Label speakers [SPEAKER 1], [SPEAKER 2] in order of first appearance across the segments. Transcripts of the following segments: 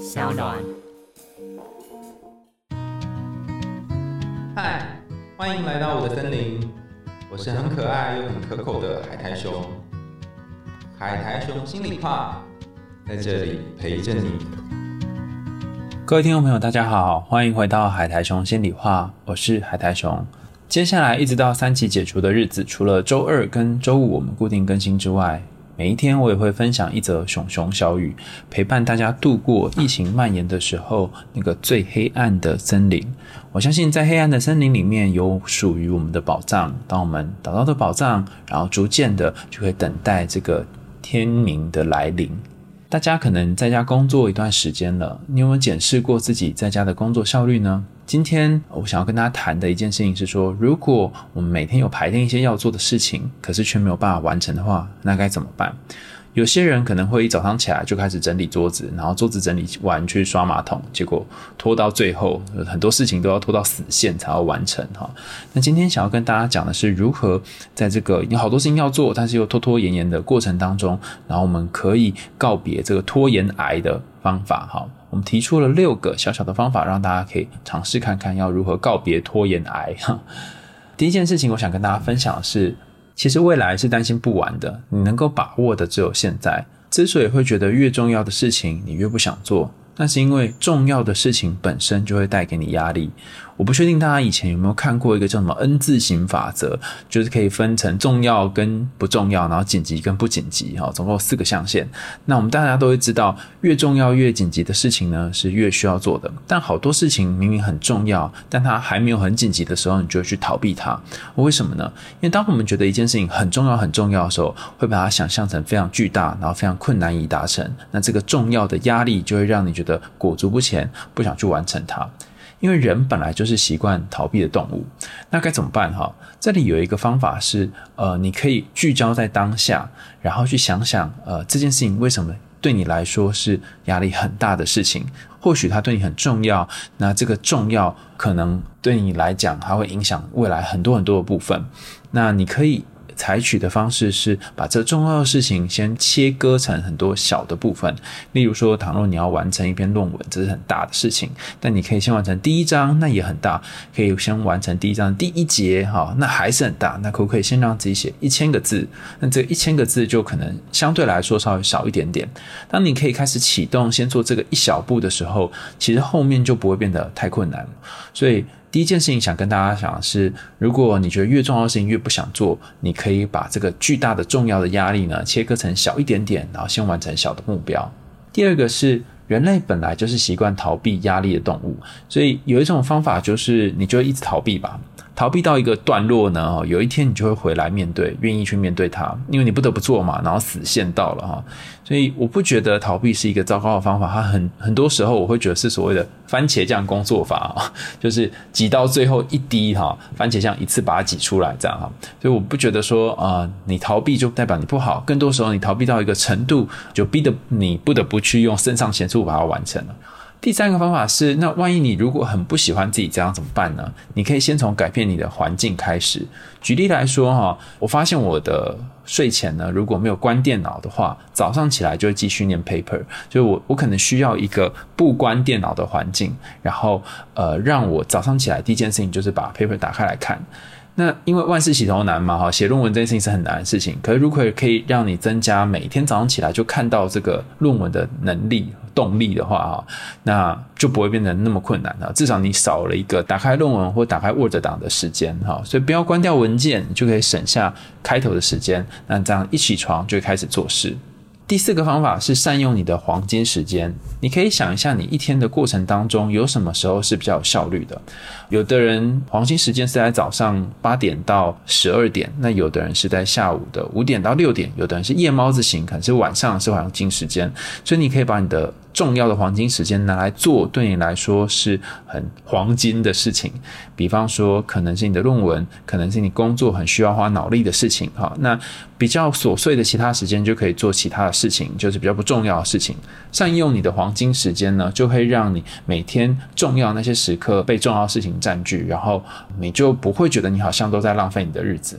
[SPEAKER 1] 小暖。
[SPEAKER 2] 嗨，欢迎来到我的森林，我是很可爱又很可口的海苔熊。海苔熊心里话，在这里陪着你。
[SPEAKER 3] 各位听众朋友，大家好，欢迎回到海苔熊心里话，我是海苔熊。接下来一直到三级解除的日子，除了周二跟周五我们固定更新之外，每一天我也会分享一则熊熊小语，陪伴大家度过疫情蔓延的时候那个最黑暗的森林。我相信在黑暗的森林里面有属于我们的宝藏，当我们找到的宝藏，然后逐渐的就会等待这个天明的来临。大家可能在家工作一段时间了，你有没有检视过自己在家的工作效率呢？今天我想要跟大家谈的一件事情是说，如果我们每天有排定一些要做的事情，可是却没有办法完成的话，那该怎么办？有些人可能会一早上起来就开始整理桌子，然后桌子整理完去刷马桶，结果拖到最后，很多事情都要拖到死线才要完成哈。那今天想要跟大家讲的是，如何在这个有好多事情要做，但是又拖拖延延的过程当中，然后我们可以告别这个拖延癌的方法哈。我们提出了六个小小的方法，让大家可以尝试看看要如何告别拖延癌哈。第一件事情，我想跟大家分享的是。其实未来是担心不完的，你能够把握的只有现在。之所以会觉得越重要的事情你越不想做，那是因为重要的事情本身就会带给你压力。我不确定大家以前有没有看过一个叫什么 N 字形法则，就是可以分成重要跟不重要，然后紧急跟不紧急，哈，总共四个象限。那我们大家都会知道，越重要越紧急的事情呢，是越需要做的。但好多事情明明很重要，但它还没有很紧急的时候，你就会去逃避它。为什么呢？因为当我们觉得一件事情很重要很重要的时候，会把它想象成非常巨大，然后非常困难以达成。那这个重要的压力就会让你觉得裹足不前，不想去完成它。因为人本来就是习惯逃避的动物，那该怎么办哈？这里有一个方法是，呃，你可以聚焦在当下，然后去想想，呃，这件事情为什么对你来说是压力很大的事情？或许它对你很重要，那这个重要可能对你来讲，它会影响未来很多很多的部分。那你可以。采取的方式是把这重要的事情先切割成很多小的部分。例如说，倘若你要完成一篇论文，这是很大的事情，但你可以先完成第一章，那也很大。可以先完成第一章第一节，哈，那还是很大。那可不可以先让自己写一千个字？那这一千个字就可能相对来说稍微少一点点。当你可以开始启动，先做这个一小步的时候，其实后面就不会变得太困难。所以。第一件事情想跟大家讲的是，如果你觉得越重要的事情越不想做，你可以把这个巨大的重要的压力呢切割成小一点点，然后先完成小的目标。第二个是，人类本来就是习惯逃避压力的动物，所以有一种方法就是你就一直逃避吧。逃避到一个段落呢，有一天你就会回来面对，愿意去面对它，因为你不得不做嘛，然后死线到了哈，所以我不觉得逃避是一个糟糕的方法，它很很多时候我会觉得是所谓的番茄酱工作法啊，就是挤到最后一滴哈，番茄酱一次把它挤出来这样哈，所以我不觉得说啊，你逃避就代表你不好，更多时候你逃避到一个程度，就逼得你不得不去用肾上腺素把它完成了。第三个方法是，那万一你如果很不喜欢自己这样怎么办呢？你可以先从改变你的环境开始。举例来说，哈，我发现我的睡前呢，如果没有关电脑的话，早上起来就会继续念 paper。就我，我可能需要一个不关电脑的环境，然后呃，让我早上起来第一件事情就是把 paper 打开来看。那因为万事起头难嘛，哈，写论文这件事情是很难的事情。可是如果可以让你增加每天早上起来就看到这个论文的能力、动力的话，哈，那就不会变得那么困难了。至少你少了一个打开论文或打开 Word 档的时间，哈。所以不要关掉文件，就可以省下开头的时间。那这样一起床就开始做事。第四个方法是善用你的黄金时间。你可以想一下，你一天的过程当中有什么时候是比较有效率的？有的人黄金时间是在早上八点到十二点，那有的人是在下午的五点到六点，有的人是夜猫子型，可能是晚上是黄金时间。所以你可以把你的重要的黄金时间拿来做对你来说是很黄金的事情，比方说可能是你的论文，可能是你工作很需要花脑力的事情，哈，那比较琐碎的其他时间就可以做其他的事情，就是比较不重要的事情。善用你的黄金时间呢，就会让你每天重要那些时刻被重要事情占据，然后你就不会觉得你好像都在浪费你的日子。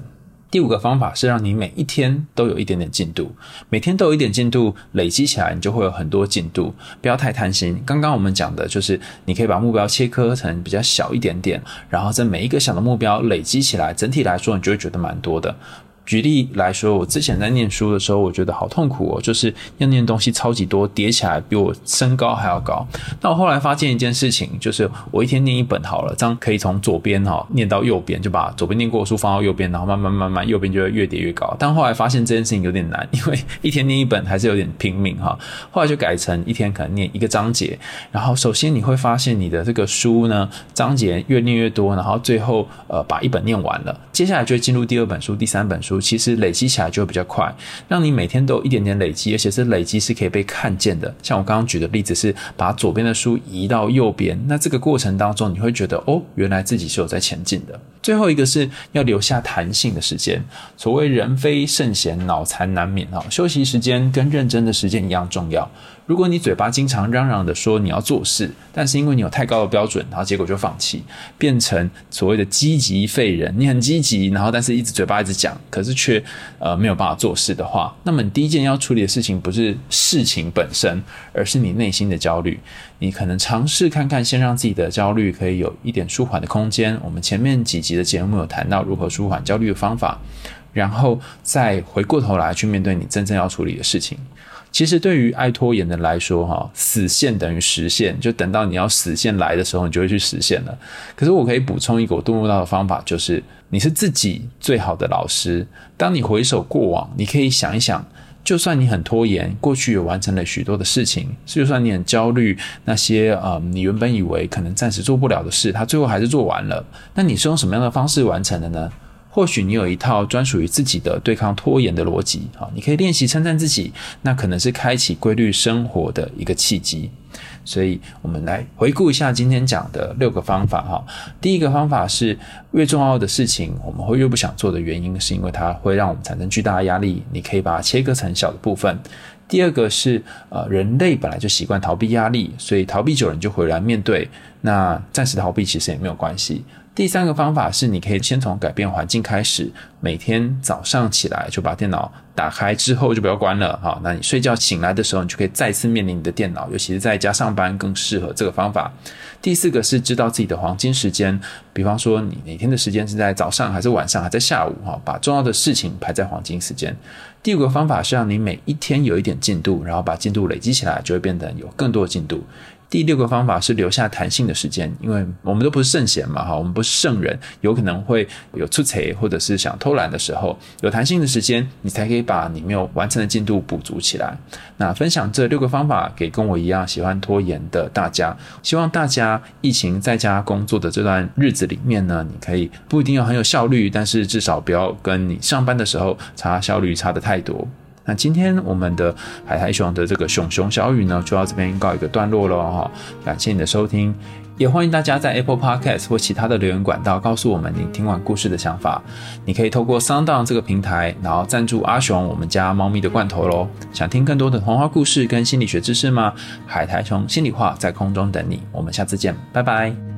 [SPEAKER 3] 第五个方法是让你每一天都有一点点进度，每天都有一点进度，累积起来你就会有很多进度。不要太贪心。刚刚我们讲的就是你可以把目标切割成比较小一点点，然后在每一个小的目标累积起来，整体来说你就会觉得蛮多的。举例来说，我之前在念书的时候，我觉得好痛苦哦，就是要念东西超级多，叠起来比我身高还要高。那我后来发现一件事情，就是我一天念一本好了，这样可以从左边哈念到右边，就把左边念过的书放到右边，然后慢慢慢慢右边就会越叠越高。但后来发现这件事情有点难，因为一天念一本还是有点拼命哈。后来就改成一天可能念一个章节，然后首先你会发现你的这个书呢章节越念越多，然后最后呃把一本念完了，接下来就会进入第二本书、第三本书。其实累积起来就会比较快，让你每天都有一点点累积，而且是累积是可以被看见的。像我刚刚举的例子是把左边的书移到右边，那这个过程当中你会觉得哦，原来自己是有在前进的。最后一个是要留下弹性的时间，所谓人非圣贤，脑残难免啊。休息时间跟认真的时间一样重要。如果你嘴巴经常嚷嚷的说你要做事，但是因为你有太高的标准，然后结果就放弃，变成所谓的积极废人。你很积极，然后但是一直嘴巴一直讲，可是却呃没有办法做事的话，那么你第一件要处理的事情不是事情本身，而是你内心的焦虑。你可能尝试看看，先让自己的焦虑可以有一点舒缓的空间。我们前面几集的节目有谈到如何舒缓焦虑的方法，然后再回过头来去面对你真正要处理的事情。其实对于爱拖延的来说，哈，死线等于实现，就等到你要死线来的时候，你就会去实现了。可是我可以补充一个我顿悟到的方法，就是你是自己最好的老师。当你回首过往，你可以想一想，就算你很拖延，过去也完成了许多的事情，就算你很焦虑，那些呃你原本以为可能暂时做不了的事，他最后还是做完了。那你是用什么样的方式完成的呢？或许你有一套专属于自己的对抗拖延的逻辑，好，你可以练习称赞自己，那可能是开启规律生活的一个契机。所以，我们来回顾一下今天讲的六个方法，哈。第一个方法是，越重要的事情，我们会越不想做的原因，是因为它会让我们产生巨大的压力。你可以把它切割成小的部分。第二个是，呃，人类本来就习惯逃避压力，所以逃避久了你就回来面对。那暂时逃避其实也没有关系。第三个方法是，你可以先从改变环境开始，每天早上起来就把电脑打开，之后就不要关了哈。那你睡觉醒来的时候，你就可以再次面临你的电脑，尤其是在家上班更适合这个方法。第四个是知道自己的黄金时间，比方说你哪天的时间是在早上还是晚上，还在下午哈，把重要的事情排在黄金时间。第五个方法是让你每一天有一点进度，然后把进度累积起来，就会变得有更多的进度。第六个方法是留下弹性的时间，因为我们都不是圣贤嘛，哈，我们不是圣人，有可能会有出彩或者是想偷懒的时候，有弹性的时间，你才可以把你没有完成的进度补足起来。那分享这六个方法给跟我一样喜欢拖延的大家，希望大家疫情在家工作的这段日子里面呢，你可以不一定要很有效率，但是至少不要跟你上班的时候差效率差的太多。那今天我们的海苔熊的这个熊熊小雨呢，就到这边告一个段落了哈。感谢你的收听，也欢迎大家在 Apple Podcast 或其他的留言管道告诉我们你听完故事的想法。你可以透过 Sound 这个平台，然后赞助阿熊我们家猫咪的罐头喽。想听更多的童话故事跟心理学知识吗？海苔熊心里话在空中等你，我们下次见，拜拜。